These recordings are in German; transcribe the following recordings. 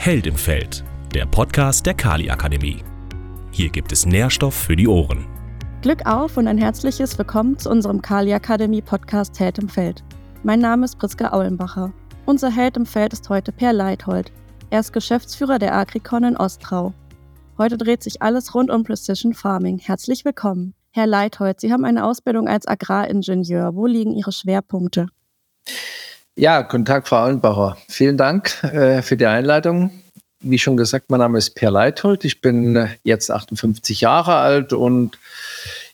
Held im Feld, der Podcast der Kali Akademie. Hier gibt es Nährstoff für die Ohren. Glück auf und ein herzliches Willkommen zu unserem Kali Akademie Podcast Held im Feld. Mein Name ist Priska Aulenbacher. Unser Held im Feld ist heute Per Leithold. Er ist Geschäftsführer der Agricon in Ostrau. Heute dreht sich alles rund um Precision Farming. Herzlich willkommen. Herr Leithold, Sie haben eine Ausbildung als Agraringenieur. Wo liegen Ihre Schwerpunkte? Ja, guten Tag, Frau Allenbacher. Vielen Dank äh, für die Einleitung. Wie schon gesagt, mein Name ist Per Leithold. Ich bin äh, jetzt 58 Jahre alt und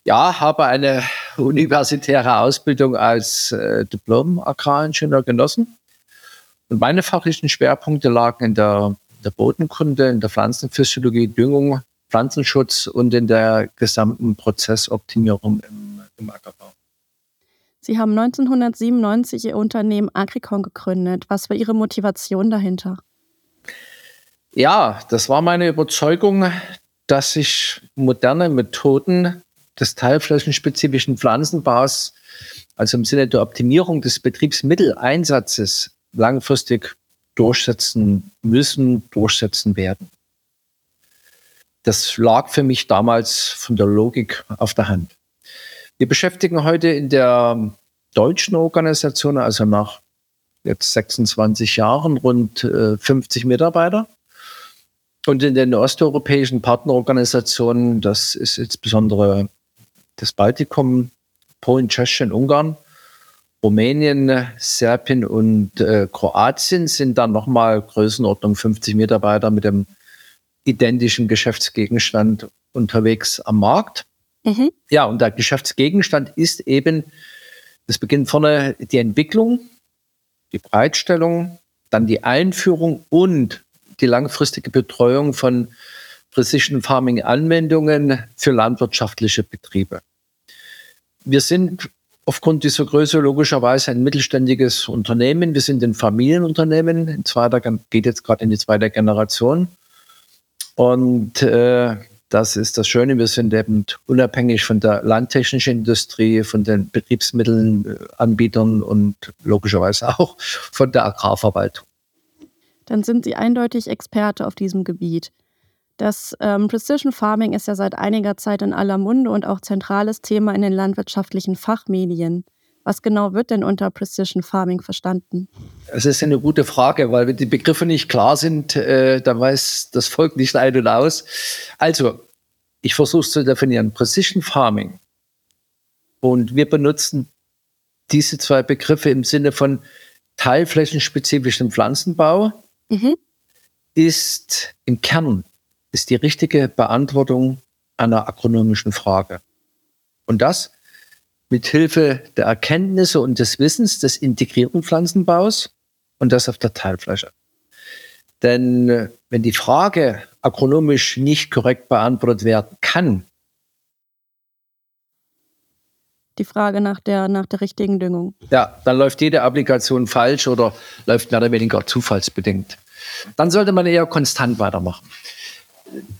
ja, habe eine universitäre Ausbildung als äh, Diplom-Agraringenieur genossen. Und meine fachlichen Schwerpunkte lagen in der, der Bodenkunde, in der Pflanzenphysiologie, Düngung, Pflanzenschutz und in der gesamten Prozessoptimierung im, im Ackerbau. Sie haben 1997 Ihr Unternehmen Agricon gegründet. Was war Ihre Motivation dahinter? Ja, das war meine Überzeugung, dass sich moderne Methoden des teilflächenspezifischen Pflanzenbaus, also im Sinne der Optimierung des Betriebsmitteleinsatzes, langfristig durchsetzen müssen, durchsetzen werden. Das lag für mich damals von der Logik auf der Hand. Wir beschäftigen heute in der deutschen Organisation, also nach jetzt 26 Jahren, rund äh, 50 Mitarbeiter. Und in den osteuropäischen Partnerorganisationen, das ist insbesondere das Baltikum, Polen, Tschechien, Ungarn, Rumänien, Serbien und äh, Kroatien sind dann nochmal Größenordnung 50 Mitarbeiter mit dem identischen Geschäftsgegenstand unterwegs am Markt. Mhm. Ja, und der Geschäftsgegenstand ist eben, das beginnt vorne die Entwicklung, die Bereitstellung, dann die Einführung und die langfristige Betreuung von Precision Farming Anwendungen für landwirtschaftliche Betriebe. Wir sind aufgrund dieser Größe logischerweise ein mittelständiges Unternehmen. Wir sind ein Familienunternehmen, in zweiter, geht jetzt gerade in die zweite Generation. Und äh, das ist das Schöne. Wir sind eben unabhängig von der landtechnischen Industrie, von den Betriebsmittelanbietern und logischerweise auch von der Agrarverwaltung. Dann sind Sie eindeutig Experte auf diesem Gebiet. Das ähm, Precision Farming ist ja seit einiger Zeit in aller Munde und auch zentrales Thema in den landwirtschaftlichen Fachmedien. Was genau wird denn unter Precision Farming verstanden? Es ist eine gute Frage, weil wenn die Begriffe nicht klar sind, äh, dann weiß das Volk nicht ein und aus. Also, ich versuche es zu definieren. Precision Farming. Und wir benutzen diese zwei Begriffe im Sinne von teilflächenspezifischen Pflanzenbau. Mhm. Ist im Kern ist die richtige Beantwortung einer agronomischen Frage. Und das mit Hilfe der Erkenntnisse und des Wissens des integrierten Pflanzenbaus und das auf der Teilfläche. Denn äh, wenn die Frage agronomisch nicht korrekt beantwortet werden kann, die Frage nach der, nach der richtigen Düngung. Ja, dann läuft jede Applikation falsch oder läuft mehr oder weniger zufallsbedingt. Dann sollte man eher konstant weitermachen.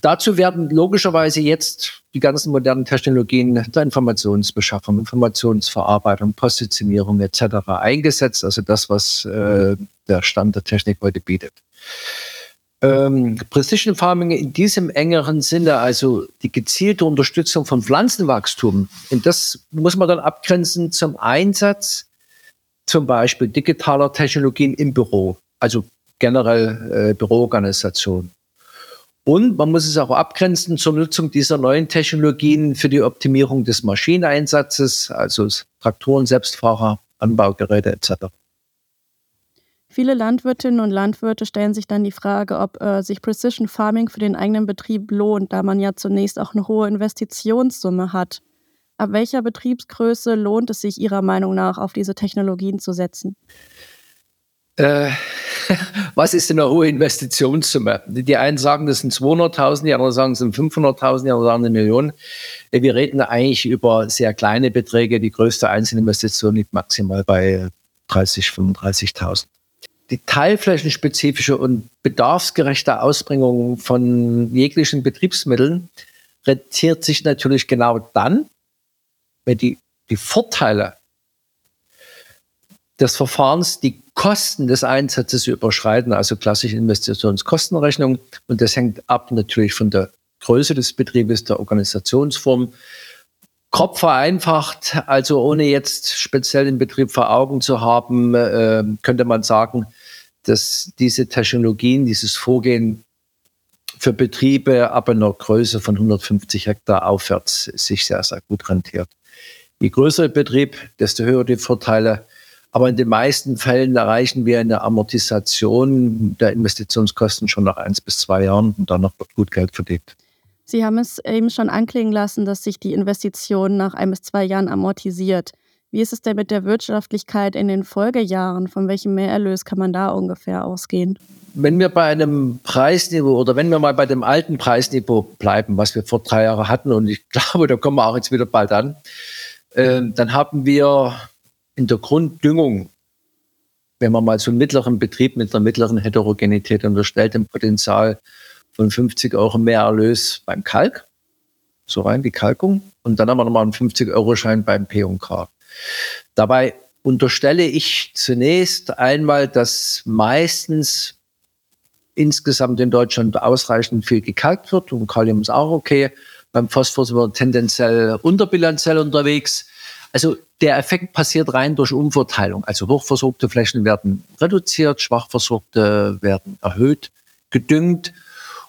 Dazu werden logischerweise jetzt die ganzen modernen Technologien der Informationsbeschaffung, Informationsverarbeitung, Positionierung etc. eingesetzt. Also das, was äh, der Stand der Technik heute bietet. Ähm, Precision Farming in diesem engeren Sinne, also die gezielte Unterstützung von Pflanzenwachstum, und das muss man dann abgrenzen zum Einsatz zum Beispiel digitaler Technologien im Büro, also generell äh, Büroorganisation. Und man muss es auch abgrenzen zur Nutzung dieser neuen Technologien für die Optimierung des Maschineneinsatzes, also Traktoren, Selbstfahrer, Anbaugeräte etc. Viele Landwirtinnen und Landwirte stellen sich dann die Frage, ob äh, sich Precision Farming für den eigenen Betrieb lohnt, da man ja zunächst auch eine hohe Investitionssumme hat. Ab welcher Betriebsgröße lohnt es sich Ihrer Meinung nach, auf diese Technologien zu setzen? Äh, was ist denn eine hohe Investitionssumme? Die einen sagen, das sind 200.000, die anderen sagen, es sind 500.000, die anderen sagen eine Million. Äh, wir reden eigentlich über sehr kleine Beträge. Die größte Einzelinvestition liegt maximal bei 30, 35.000. Die teilflächenspezifische und bedarfsgerechte Ausbringung von jeglichen Betriebsmitteln rentiert sich natürlich genau dann, wenn die, die Vorteile des Verfahrens, die Kosten des Einsatzes überschreiten, also klassische Investitionskostenrechnung. Und das hängt ab natürlich von der Größe des Betriebes, der Organisationsform. Grob vereinfacht, also ohne jetzt speziell den Betrieb vor Augen zu haben, äh, könnte man sagen, dass diese Technologien, dieses Vorgehen für Betriebe ab einer Größe von 150 Hektar aufwärts sich sehr, sehr gut rentiert. Je größer der Betrieb, desto höher die Vorteile. Aber in den meisten Fällen erreichen wir eine Amortisation der Investitionskosten schon nach eins bis zwei Jahren und danach wird gut Geld verdient. Sie haben es eben schon anklingen lassen, dass sich die Investition nach ein bis zwei Jahren amortisiert. Wie ist es denn mit der Wirtschaftlichkeit in den Folgejahren? Von welchem Mehrerlös kann man da ungefähr ausgehen? Wenn wir bei einem Preisniveau oder wenn wir mal bei dem alten Preisniveau bleiben, was wir vor drei Jahren hatten, und ich glaube, da kommen wir auch jetzt wieder bald an, äh, dann haben wir in der Grunddüngung, wenn man mal so einen mittleren Betrieb mit einer mittleren Heterogenität unterstellt, ein Potenzial von 50 Euro mehr Erlös beim Kalk, so rein die Kalkung, und dann haben wir nochmal einen 50-Euro-Schein beim P&K. Dabei unterstelle ich zunächst einmal, dass meistens insgesamt in Deutschland ausreichend viel gekalkt wird und Kalium ist auch okay. Beim Phosphor sind wir tendenziell unterbilanziell unterwegs. Also der Effekt passiert rein durch Umverteilung. Also hochversorgte Flächen werden reduziert, schwachversorgte werden erhöht, gedüngt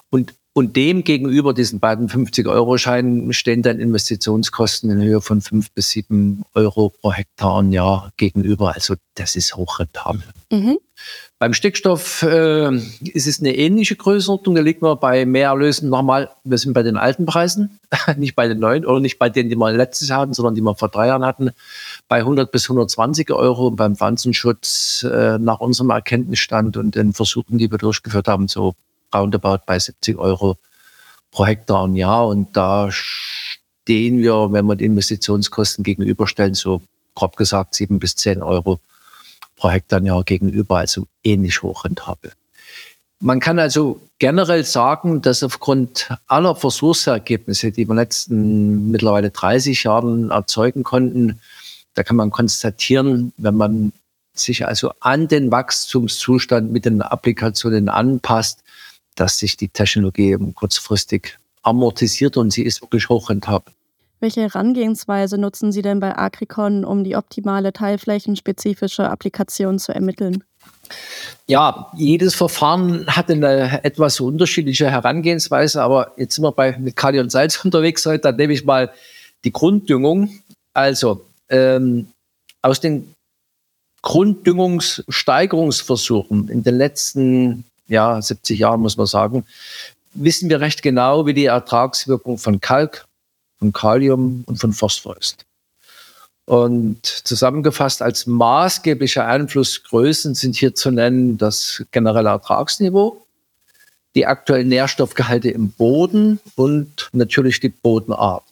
und und dem gegenüber diesen beiden 50-Euro-Scheinen stehen dann Investitionskosten in Höhe von 5 bis 7 Euro pro Hektar im Jahr gegenüber. Also das ist hochrentabel. Mhm. Beim Stickstoff äh, ist es eine ähnliche Größenordnung. Da liegt man bei Mehrerlösen nochmal, wir sind bei den alten Preisen, nicht bei den neuen oder nicht bei denen, die wir letztes Jahr hatten, sondern die wir vor drei Jahren hatten, bei 100 bis 120 Euro. Und beim Pflanzenschutz äh, nach unserem Erkenntnisstand und den Versuchen, die wir durchgeführt haben, so roundabout bei 70 Euro pro Hektar im Jahr. Und da stehen wir, wenn wir die Investitionskosten gegenüberstellen, so grob gesagt 7 bis 10 Euro pro Hektar im Jahr gegenüber, also ähnlich hochrentabel. Man kann also generell sagen, dass aufgrund aller Versuchsergebnisse, die wir in den letzten mittlerweile 30 Jahren erzeugen konnten, da kann man konstatieren, wenn man sich also an den Wachstumszustand mit den Applikationen anpasst, dass sich die Technologie eben kurzfristig amortisiert und sie ist wirklich hochrentabel. Welche Herangehensweise nutzen Sie denn bei Agricon, um die optimale teilflächenspezifische Applikation zu ermitteln? Ja, jedes Verfahren hat eine etwas unterschiedliche Herangehensweise, aber jetzt sind wir bei mit Kali und Salz unterwegs heute, dann nehme ich mal die Grunddüngung. Also ähm, aus den Grunddüngungssteigerungsversuchen in den letzten ja, 70 Jahren, muss man sagen, wissen wir recht genau, wie die Ertragswirkung von Kalk, von Kalium und von Phosphor ist. Und zusammengefasst als maßgebliche Einflussgrößen sind hier zu nennen das generelle Ertragsniveau, die aktuellen Nährstoffgehalte im Boden und natürlich die Bodenart.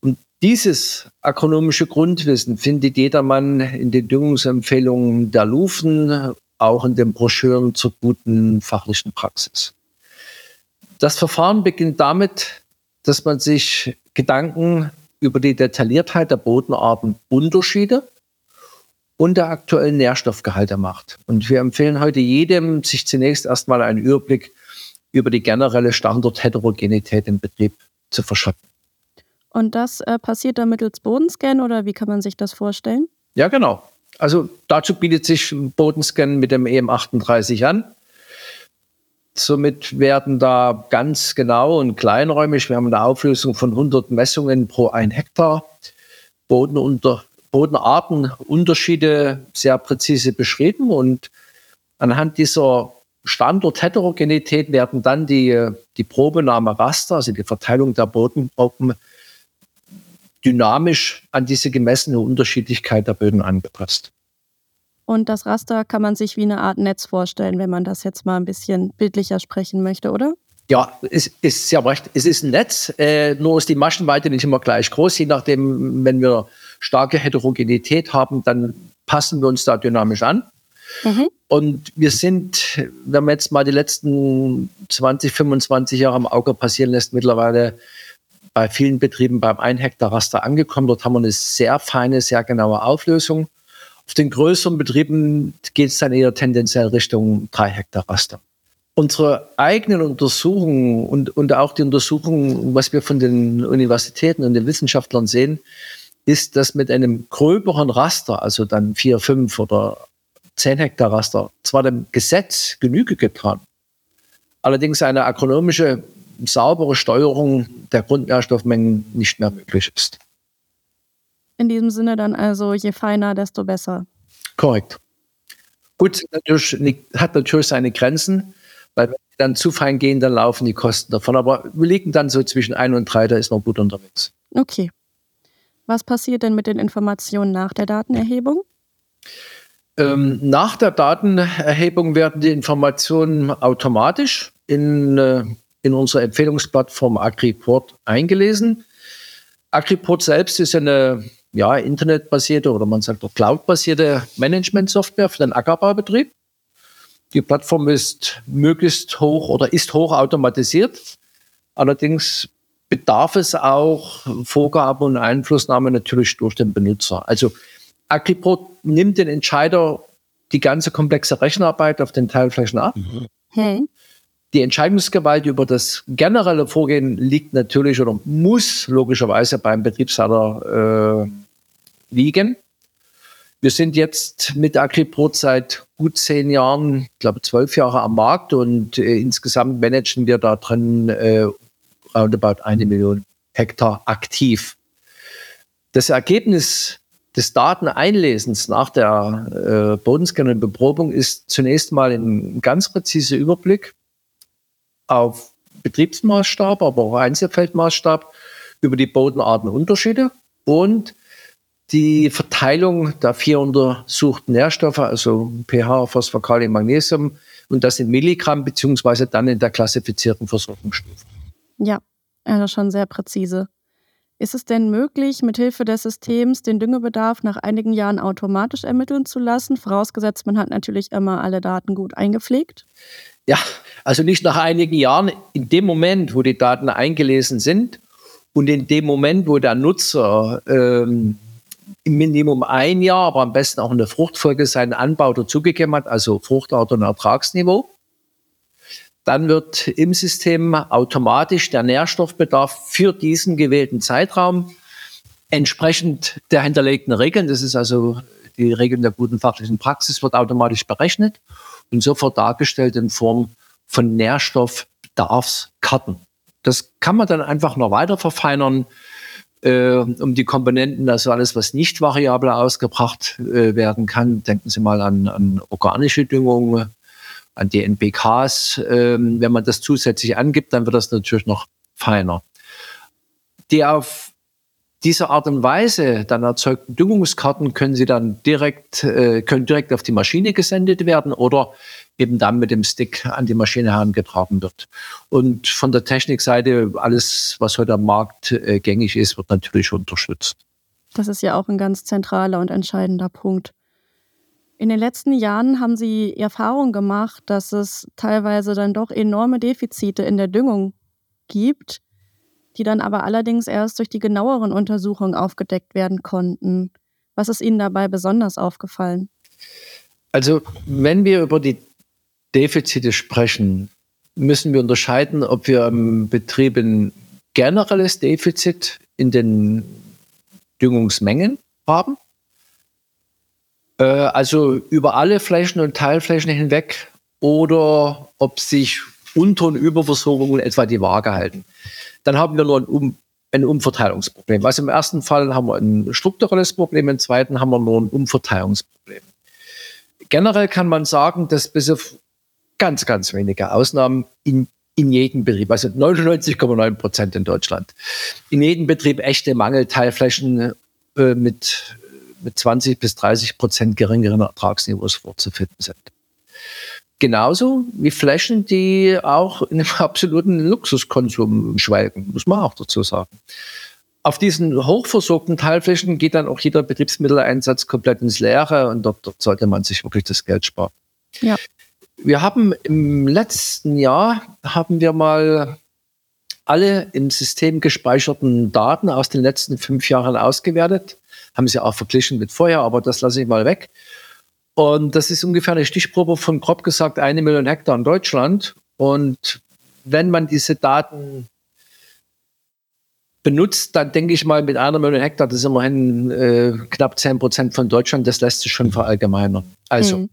Und dieses agronomische Grundwissen findet jedermann in den Düngungsempfehlungen der Lufen auch in den Broschüren zur guten fachlichen Praxis. Das Verfahren beginnt damit, dass man sich Gedanken über die Detailliertheit der Bodenartenunterschiede und der aktuellen Nährstoffgehalte macht. Und wir empfehlen heute jedem, sich zunächst erstmal einen Überblick über die generelle Standortheterogenität im Betrieb zu verschaffen. Und das äh, passiert dann mittels Bodenscan oder wie kann man sich das vorstellen? Ja, genau. Also dazu bietet sich ein Bodenscan mit dem EM38 an. Somit werden da ganz genau und kleinräumig, wir haben eine Auflösung von 100 Messungen pro ein Hektar, Bodenunter, Bodenartenunterschiede sehr präzise beschrieben und anhand dieser Standort-Heterogenität werden dann die, die Probenahme Raster, also die Verteilung der Bodengruppen, dynamisch an diese gemessene Unterschiedlichkeit der Böden angepasst. Und das Raster kann man sich wie eine Art Netz vorstellen, wenn man das jetzt mal ein bisschen bildlicher sprechen möchte, oder? Ja, es ist ja recht. Es ist ein Netz, äh, nur ist die Maschenweite nicht immer gleich groß. Je nachdem, wenn wir starke Heterogenität haben, dann passen wir uns da dynamisch an. Mhm. Und wir sind, wenn man jetzt mal die letzten 20, 25 Jahre am Auge passieren lässt, mittlerweile bei vielen Betrieben beim 1 Hektar Raster angekommen. Dort haben wir eine sehr feine, sehr genaue Auflösung. Auf den größeren Betrieben geht es dann eher tendenziell Richtung drei Hektar Raster. Unsere eigenen Untersuchungen und, und auch die Untersuchungen, was wir von den Universitäten und den Wissenschaftlern sehen, ist, dass mit einem gröberen Raster, also dann vier, fünf oder zehn Hektar Raster, zwar dem Gesetz Genüge getan, allerdings eine agronomische saubere Steuerung der Grundnährstoffmengen nicht mehr möglich ist. In diesem Sinne dann also, je feiner, desto besser. Korrekt. Gut, natürlich, hat natürlich seine Grenzen, weil wenn die dann zu fein gehen, dann laufen die Kosten davon. Aber wir liegen dann so zwischen 1 und 3, da ist man gut unterwegs. Okay. Was passiert denn mit den Informationen nach der Datenerhebung? Ähm, nach der Datenerhebung werden die Informationen automatisch in, äh, in unsere Empfehlungsplattform AgriPort eingelesen. AgriPort selbst ist eine ja, internetbasierte oder man sagt auch cloudbasierte Management-Software für den Ackerbaubetrieb. Die Plattform ist möglichst hoch oder ist hoch automatisiert. Allerdings bedarf es auch Vorgaben und Einflussnahme natürlich durch den Benutzer. Also Agriport nimmt den Entscheider die ganze komplexe Rechenarbeit auf den Teilflächen ab. Mhm. Hey. Die Entscheidungsgewalt über das generelle Vorgehen liegt natürlich oder muss logischerweise beim Betriebsleiter äh, liegen. Wir sind jetzt mit Agriprot seit gut zehn Jahren, ich glaube zwölf Jahre am Markt und äh, insgesamt managen wir da drin äh, roundabout eine Million Hektar aktiv. Das Ergebnis des Dateneinlesens nach der äh, Bodenscanner Beprobung ist zunächst mal ein ganz präziser Überblick auf Betriebsmaßstab, aber auch Einzelfeldmaßstab über die Bodenartenunterschiede und die Verteilung der vier untersuchten Nährstoffe, also pH, Phosphor, Kalium, Magnesium, und das in Milligramm, beziehungsweise dann in der klassifizierten Versorgungsstufe. Ja, also schon sehr präzise. Ist es denn möglich, mithilfe des Systems den Düngebedarf nach einigen Jahren automatisch ermitteln zu lassen, vorausgesetzt man hat natürlich immer alle Daten gut eingepflegt? Ja, also nicht nach einigen Jahren, in dem Moment, wo die Daten eingelesen sind und in dem Moment, wo der Nutzer ähm, im Minimum ein Jahr, aber am besten auch in der Fruchtfolge seinen Anbau dazugegeben hat, also Fruchtart und Ertragsniveau, dann wird im System automatisch der Nährstoffbedarf für diesen gewählten Zeitraum entsprechend der hinterlegten Regeln, das ist also die Regeln der guten fachlichen Praxis, wird automatisch berechnet und sofort dargestellt in Form von Nährstoffbedarfskarten. Das kann man dann einfach noch weiter verfeinern, äh, um die Komponenten, also alles, was nicht variabel ausgebracht äh, werden kann. Denken Sie mal an, an organische Düngung, an die NPKs. Ähm, wenn man das zusätzlich angibt, dann wird das natürlich noch feiner. Die auf diese Art und Weise dann erzeugten Düngungskarten können sie dann direkt, äh, können direkt auf die Maschine gesendet werden oder eben dann mit dem Stick an die Maschine herangetragen wird. Und von der Technikseite, alles, was heute am Markt äh, gängig ist, wird natürlich unterstützt. Das ist ja auch ein ganz zentraler und entscheidender Punkt. In den letzten Jahren haben Sie Erfahrung gemacht, dass es teilweise dann doch enorme Defizite in der Düngung gibt, die dann aber allerdings erst durch die genaueren Untersuchungen aufgedeckt werden konnten. Was ist Ihnen dabei besonders aufgefallen? Also, wenn wir über die Defizite sprechen, müssen wir unterscheiden, ob wir im Betrieb ein generelles Defizit in den Düngungsmengen haben äh, also über alle Flächen und Teilflächen hinweg oder ob sich Unter- und Überversorgungen etwa die Waage halten. Dann haben wir nur ein, um ein Umverteilungsproblem. Also im ersten Fall haben wir ein strukturelles Problem, im zweiten haben wir nur ein Umverteilungsproblem. Generell kann man sagen, dass bis auf ganz, ganz wenige Ausnahmen in, in jedem Betrieb, also 99,9 Prozent in Deutschland, in jedem Betrieb echte Mangelteilflächen äh, mit mit 20 bis 30 Prozent geringeren Ertragsniveaus vorzufinden sind. Genauso wie Flächen, die auch in einem absoluten Luxuskonsum schwelgen, muss man auch dazu sagen. Auf diesen hochversorgten Teilflächen geht dann auch jeder Betriebsmitteleinsatz komplett ins Leere und dort, dort sollte man sich wirklich das Geld sparen. Ja. Wir haben im letzten Jahr haben wir mal alle im System gespeicherten Daten aus den letzten fünf Jahren ausgewertet haben sie auch verglichen mit vorher, aber das lasse ich mal weg. Und das ist ungefähr eine Stichprobe von grob gesagt eine Million Hektar in Deutschland. Und wenn man diese Daten benutzt, dann denke ich mal mit einer Million Hektar, das ist immerhin äh, knapp 10 Prozent von Deutschland, das lässt sich schon verallgemeinern. Also, mhm.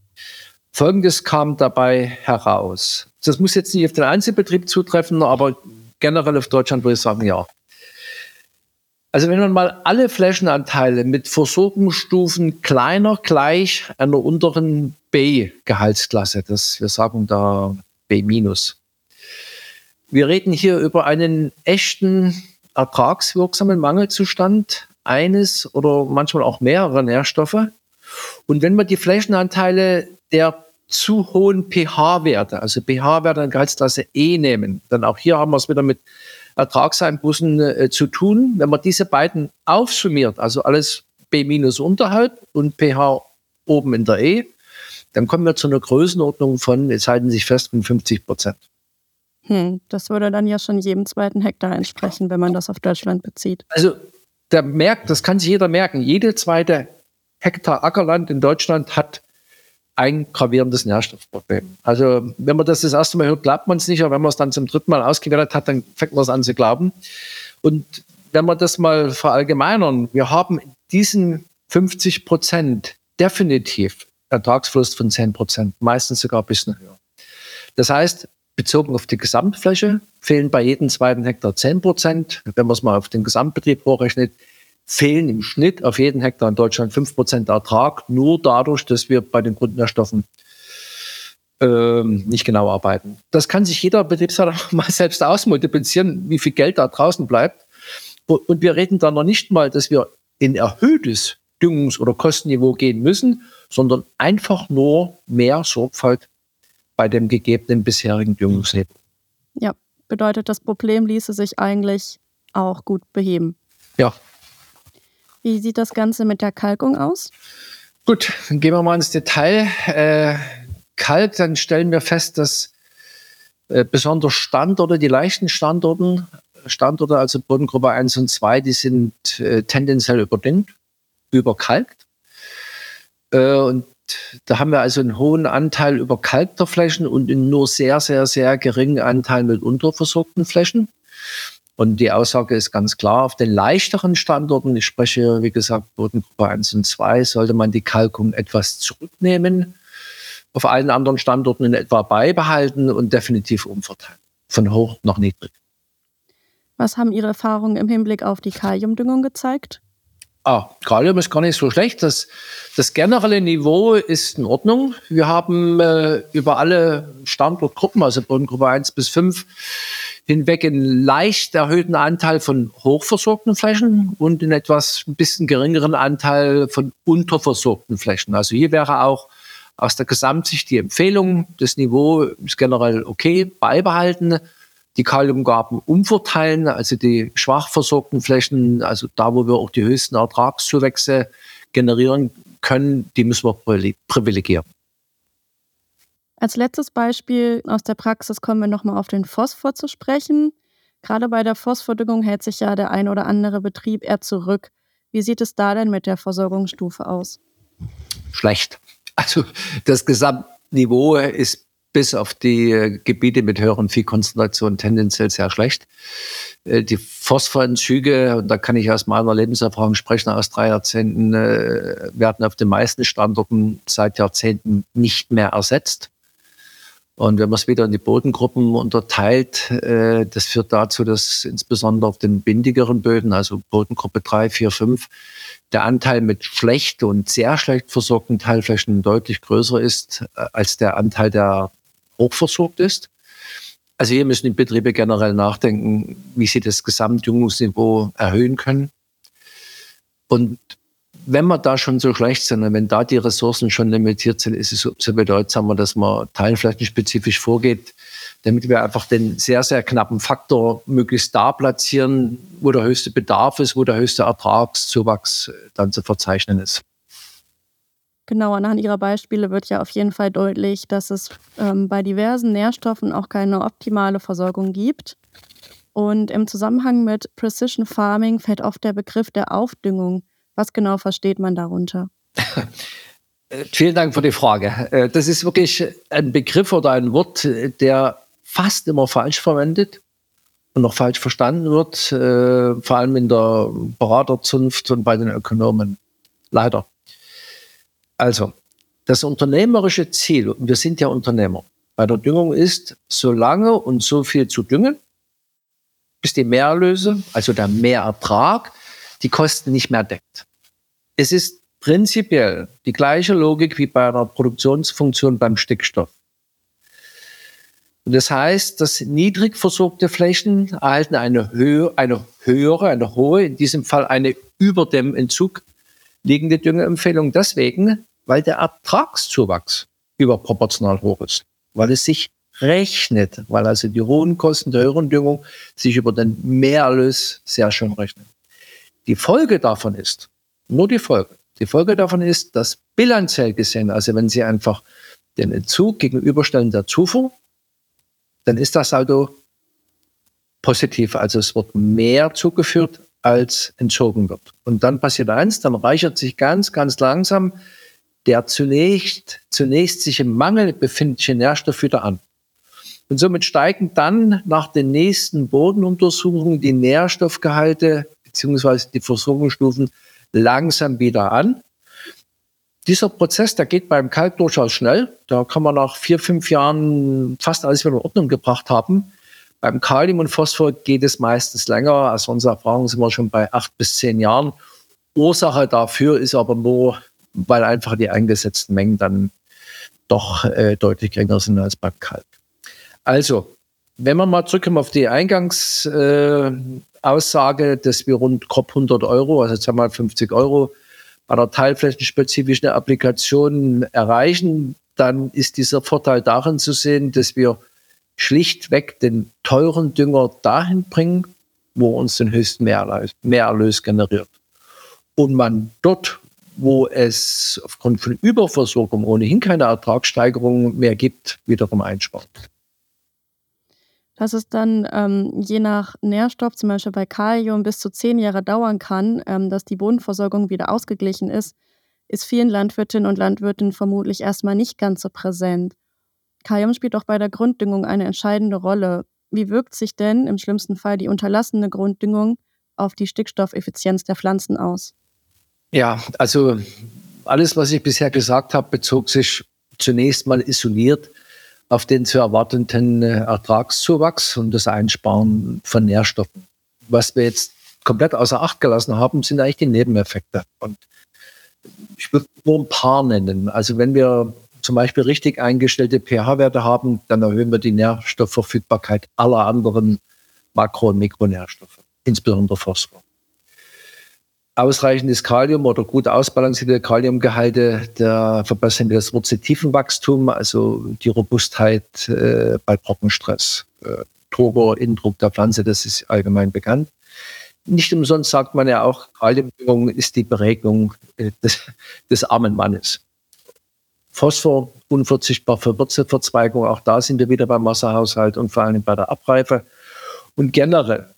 folgendes kam dabei heraus. Das muss jetzt nicht auf den Einzelbetrieb zutreffen, aber generell auf Deutschland würde ich sagen, ja. Also wenn man mal alle Flächenanteile mit Versorgungsstufen kleiner gleich einer unteren B-Gehaltsklasse, das wir sagen da B-. Wir reden hier über einen echten ertragswirksamen Mangelzustand eines oder manchmal auch mehrerer Nährstoffe. Und wenn wir die Flächenanteile der zu hohen pH-Werte, also pH-Werte in Gehaltsklasse E nehmen, dann auch hier haben wir es wieder mit Ertragseinbußen äh, zu tun. Wenn man diese beiden aufsummiert, also alles B- unterhalb und pH oben in der E, dann kommen wir zu einer Größenordnung von, jetzt halten sich fest, von 50 Prozent. Hm, das würde dann ja schon jedem zweiten Hektar entsprechen, wenn man das auf Deutschland bezieht. Also der merkt, das kann sich jeder merken, jede zweite Hektar Ackerland in Deutschland hat ein gravierendes Nährstoffproblem. Also wenn man das das erste Mal hört, glaubt man es nicht, aber wenn man es dann zum dritten Mal ausgewertet hat, dann fängt man es an zu glauben. Und wenn wir das mal verallgemeinern, wir haben diesen 50 Prozent definitiv Ertragsverlust von 10 Prozent, meistens sogar ein bisschen höher. Das heißt, bezogen auf die Gesamtfläche fehlen bei jedem zweiten Hektar 10 Prozent. Wenn man es mal auf den Gesamtbetrieb hochrechnet, fehlen im Schnitt auf jeden Hektar in Deutschland 5 Prozent Ertrag, nur dadurch, dass wir bei den Grundnährstoffen ähm, nicht genau arbeiten. Das kann sich jeder Betriebsleiter mal selbst ausmultiplizieren, wie viel Geld da draußen bleibt. Und wir reden da noch nicht mal, dass wir in erhöhtes Düngungs- oder Kostenniveau gehen müssen, sondern einfach nur mehr Sorgfalt bei dem gegebenen bisherigen Düngungsniveau. Ja, bedeutet, das Problem ließe sich eigentlich auch gut beheben. Ja. Wie sieht das Ganze mit der Kalkung aus? Gut, dann gehen wir mal ins Detail. Äh, Kalk, dann stellen wir fest, dass äh, besonders Standorte, die leichten Standorten, Standorte, also Bodengruppe 1 und 2, die sind äh, tendenziell überdüngt, überkalkt. Äh, und da haben wir also einen hohen Anteil überkalkter Flächen und einen nur sehr, sehr, sehr geringen Anteil mit unterversorgten Flächen. Und die Aussage ist ganz klar, auf den leichteren Standorten, ich spreche, wie gesagt, Bodengruppe 1 und 2, sollte man die Kalkung etwas zurücknehmen, auf allen anderen Standorten in etwa beibehalten und definitiv umverteilen, von hoch nach niedrig. Was haben Ihre Erfahrungen im Hinblick auf die Kaliumdüngung gezeigt? Ah, Kalium ist gar nicht so schlecht. Das, das generelle Niveau ist in Ordnung. Wir haben äh, über alle Standortgruppen, also Bodengruppe 1 bis 5, hinweg einen leicht erhöhten Anteil von hochversorgten Flächen und einen etwas ein bisschen geringeren Anteil von unterversorgten Flächen. Also hier wäre auch aus der Gesamtsicht die Empfehlung, das Niveau ist generell okay, beibehalten die Kaliumgaben umverteilen, also die schwach versorgten Flächen, also da, wo wir auch die höchsten Ertragszuwächse generieren können, die müssen wir privilegieren. Als letztes Beispiel aus der Praxis kommen wir nochmal auf den Phosphor zu sprechen. Gerade bei der Phosphordüngung hält sich ja der ein oder andere Betrieb eher zurück. Wie sieht es da denn mit der Versorgungsstufe aus? Schlecht. Also das Gesamtniveau ist bis auf die äh, Gebiete mit höheren Viehkonzentrationen tendenziell sehr schlecht. Äh, die Phosphorenzyge, und da kann ich aus meiner Lebenserfahrung sprechen, aus drei Jahrzehnten, äh, werden auf den meisten Standorten seit Jahrzehnten nicht mehr ersetzt. Und wenn man es wieder in die Bodengruppen unterteilt, äh, das führt dazu, dass insbesondere auf den bindigeren Böden, also Bodengruppe 3, 4, 5, der Anteil mit schlecht und sehr schlecht versorgten Teilflächen deutlich größer ist äh, als der Anteil der hochversorgt ist. Also hier müssen die Betriebe generell nachdenken, wie sie das Gesamtjüngungsniveau erhöhen können. Und wenn wir da schon so schlecht sind und wenn da die Ressourcen schon limitiert sind, ist es so, so bedeutsamer, dass man teilflächenspezifisch vorgeht, damit wir einfach den sehr, sehr knappen Faktor möglichst da platzieren, wo der höchste Bedarf ist, wo der höchste Ertragszuwachs dann zu verzeichnen ist. Genau, anhand Ihrer Beispiele wird ja auf jeden Fall deutlich, dass es ähm, bei diversen Nährstoffen auch keine optimale Versorgung gibt. Und im Zusammenhang mit Precision Farming fällt oft der Begriff der Aufdüngung. Was genau versteht man darunter? Vielen Dank für die Frage. Äh, das ist wirklich ein Begriff oder ein Wort, der fast immer falsch verwendet und noch falsch verstanden wird, äh, vor allem in der Beraterzunft und bei den Ökonomen. Leider. Also, das unternehmerische Ziel, und wir sind ja Unternehmer, bei der Düngung ist, so lange und so viel zu düngen, bis die Mehrerlöse, also der Mehrertrag, die Kosten nicht mehr deckt. Es ist prinzipiell die gleiche Logik wie bei einer Produktionsfunktion beim Stickstoff. Und das heißt, dass niedrig versorgte Flächen erhalten eine, Höhe, eine höhere, eine hohe, in diesem Fall eine über dem Entzug liegende Düngeempfehlung deswegen, weil der Ertragszuwachs überproportional hoch ist, weil es sich rechnet, weil also die hohen Kosten der höheren Düngung sich über den Mehrerlös sehr schön rechnen. Die Folge davon ist, nur die Folge, die Folge davon ist, dass bilanziell gesehen, also wenn Sie einfach den Entzug gegenüberstellen der Zufuhr, dann ist das Saldo positiv. Also es wird mehr zugeführt, als entzogen wird. Und dann passiert eins, dann reichert sich ganz, ganz langsam der zunächst, zunächst sich im Mangel befindliche Nährstoff wieder an. Und somit steigen dann nach den nächsten Bodenuntersuchungen die Nährstoffgehalte bzw. die Versorgungsstufen langsam wieder an. Dieser Prozess, der geht beim Kalk durchaus schnell. Da kann man nach vier, fünf Jahren fast alles wieder in Ordnung gebracht haben. Beim Kalium und Phosphor geht es meistens länger. Aus unserer Erfahrung sind wir schon bei acht bis zehn Jahren. Ursache dafür ist aber nur, weil einfach die eingesetzten Mengen dann doch äh, deutlich geringer sind als beim Kalk. Also, wenn wir mal zurückkommen auf die Eingangsaussage, äh, dass wir rund grob 100 Euro, also sagen wir mal 50 Euro bei der teilflächenspezifischen Applikation erreichen, dann ist dieser Vorteil darin zu sehen, dass wir schlichtweg den teuren Dünger dahin bringen, wo uns den höchsten Mehrerlös, Mehrerlös generiert. Und man dort, wo es aufgrund von Überversorgung ohnehin keine Ertragssteigerung mehr gibt, wiederum einspart. Dass es dann ähm, je nach Nährstoff, zum Beispiel bei Kalium, bis zu zehn Jahre dauern kann, ähm, dass die Bodenversorgung wieder ausgeglichen ist, ist vielen Landwirtinnen und Landwirten vermutlich erstmal nicht ganz so präsent. Kalium spielt auch bei der Grunddüngung eine entscheidende Rolle. Wie wirkt sich denn im schlimmsten Fall die unterlassene Grunddüngung auf die Stickstoffeffizienz der Pflanzen aus? Ja, also alles, was ich bisher gesagt habe, bezog sich zunächst mal isoliert auf den zu erwartenden äh, Ertragszuwachs und das Einsparen von Nährstoffen. Was wir jetzt komplett außer Acht gelassen haben, sind eigentlich die Nebeneffekte. Und ich würde nur ein paar nennen. Also wenn wir zum Beispiel richtig eingestellte pH-Werte haben, dann erhöhen wir die Nährstoffverfügbarkeit aller anderen Makro- und Mikronährstoffe, insbesondere Phosphor. Ausreichendes Kalium oder gut ausbalancierte Kaliumgehalte, da verbessern wir das Wurzeltiefenwachstum, also die Robustheit äh, bei Trockenstress. Äh, Turbo, Indruck der Pflanze, das ist allgemein bekannt. Nicht umsonst sagt man ja auch, Kaliumdüngung ist die Beregnung äh, des, des armen Mannes. Phosphor unverzichtbar für Wurzelverzweigung. Auch da sind wir wieder beim Wasserhaushalt und vor allem bei der Abreife. Und generell,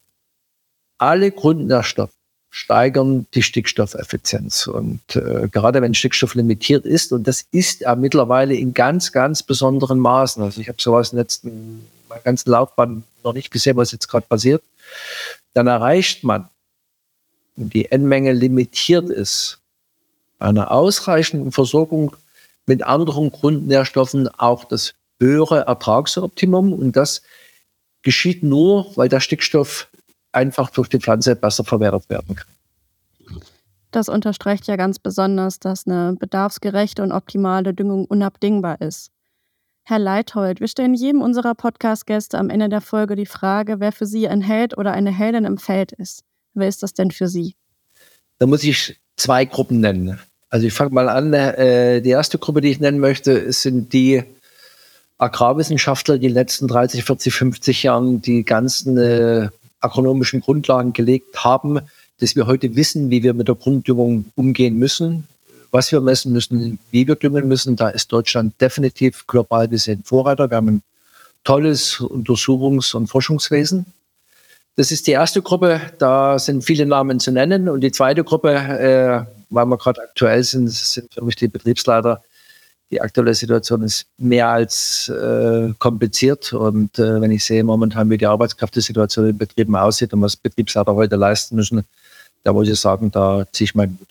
alle Grundnährstoffe steigern die Stickstoffeffizienz. Und äh, gerade wenn Stickstoff limitiert ist, und das ist er mittlerweile in ganz, ganz besonderen Maßen. Also ich habe sowas in letzten, meiner ganzen Laufbahn noch nicht gesehen, was jetzt gerade passiert. Dann erreicht man, wenn die N-Menge limitiert ist, eine ausreichende Versorgung mit anderen Grundnährstoffen auch das höhere Ertragsoptimum. Und das geschieht nur, weil der Stickstoff einfach durch die Pflanze besser verwertet werden kann. Das unterstreicht ja ganz besonders, dass eine bedarfsgerechte und optimale Düngung unabdingbar ist. Herr Leithold, wir stellen jedem unserer Podcast-Gäste am Ende der Folge die Frage, wer für Sie ein Held oder eine Heldin im Feld ist. Wer ist das denn für Sie? Da muss ich zwei Gruppen nennen. Also ich fange mal an. Äh, die erste Gruppe, die ich nennen möchte, sind die Agrarwissenschaftler, die in den letzten 30, 40, 50 Jahren die ganzen äh, agronomischen Grundlagen gelegt haben, dass wir heute wissen, wie wir mit der Grunddüngung umgehen müssen, was wir messen müssen, wie wir düngen müssen. Da ist Deutschland definitiv global gesehen Vorreiter. Wir haben ein tolles Untersuchungs- und Forschungswesen. Das ist die erste Gruppe, da sind viele Namen zu nennen. Und die zweite Gruppe, äh, weil wir gerade aktuell sind, sind für mich die Betriebsleiter. Die aktuelle Situation ist mehr als äh, kompliziert. Und äh, wenn ich sehe momentan, wie die Arbeitskräftesituation in Betrieben aussieht und was Betriebsleiter heute leisten müssen, da muss ich sagen, da ziehe ich meinen Mut.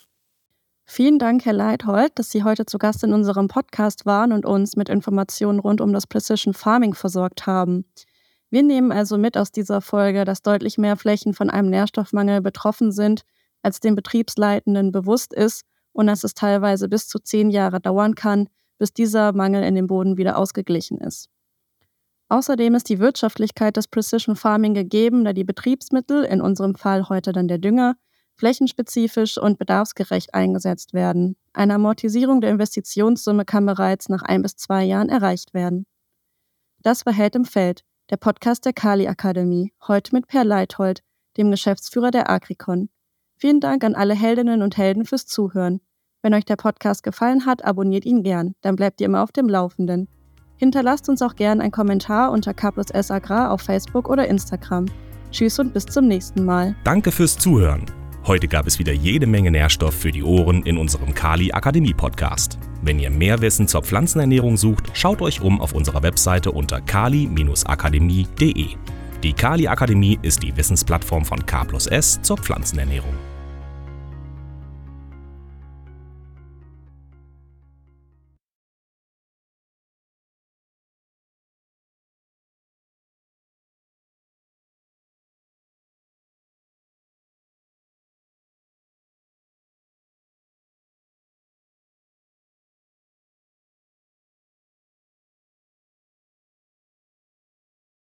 Vielen Dank, Herr Leithold, dass Sie heute zu Gast in unserem Podcast waren und uns mit Informationen rund um das Precision Farming versorgt haben. Wir nehmen also mit aus dieser Folge, dass deutlich mehr Flächen von einem Nährstoffmangel betroffen sind, als den Betriebsleitenden bewusst ist und dass es teilweise bis zu zehn Jahre dauern kann, bis dieser Mangel in dem Boden wieder ausgeglichen ist. Außerdem ist die Wirtschaftlichkeit des Precision Farming gegeben, da die Betriebsmittel, in unserem Fall heute dann der Dünger, flächenspezifisch und bedarfsgerecht eingesetzt werden. Eine Amortisierung der Investitionssumme kann bereits nach ein bis zwei Jahren erreicht werden. Das war Held im Feld, der Podcast der Kali Akademie, heute mit Per Leithold, dem Geschäftsführer der Agricon. Vielen Dank an alle Heldinnen und Helden fürs Zuhören. Wenn euch der Podcast gefallen hat, abonniert ihn gern, dann bleibt ihr immer auf dem Laufenden. Hinterlasst uns auch gern einen Kommentar unter K plus S Agrar auf Facebook oder Instagram. Tschüss und bis zum nächsten Mal. Danke fürs Zuhören. Heute gab es wieder jede Menge Nährstoff für die Ohren in unserem Kali Akademie Podcast. Wenn ihr mehr Wissen zur Pflanzenernährung sucht, schaut euch um auf unserer Webseite unter kali-akademie.de. Die Kali Akademie ist die Wissensplattform von K plus S zur Pflanzenernährung.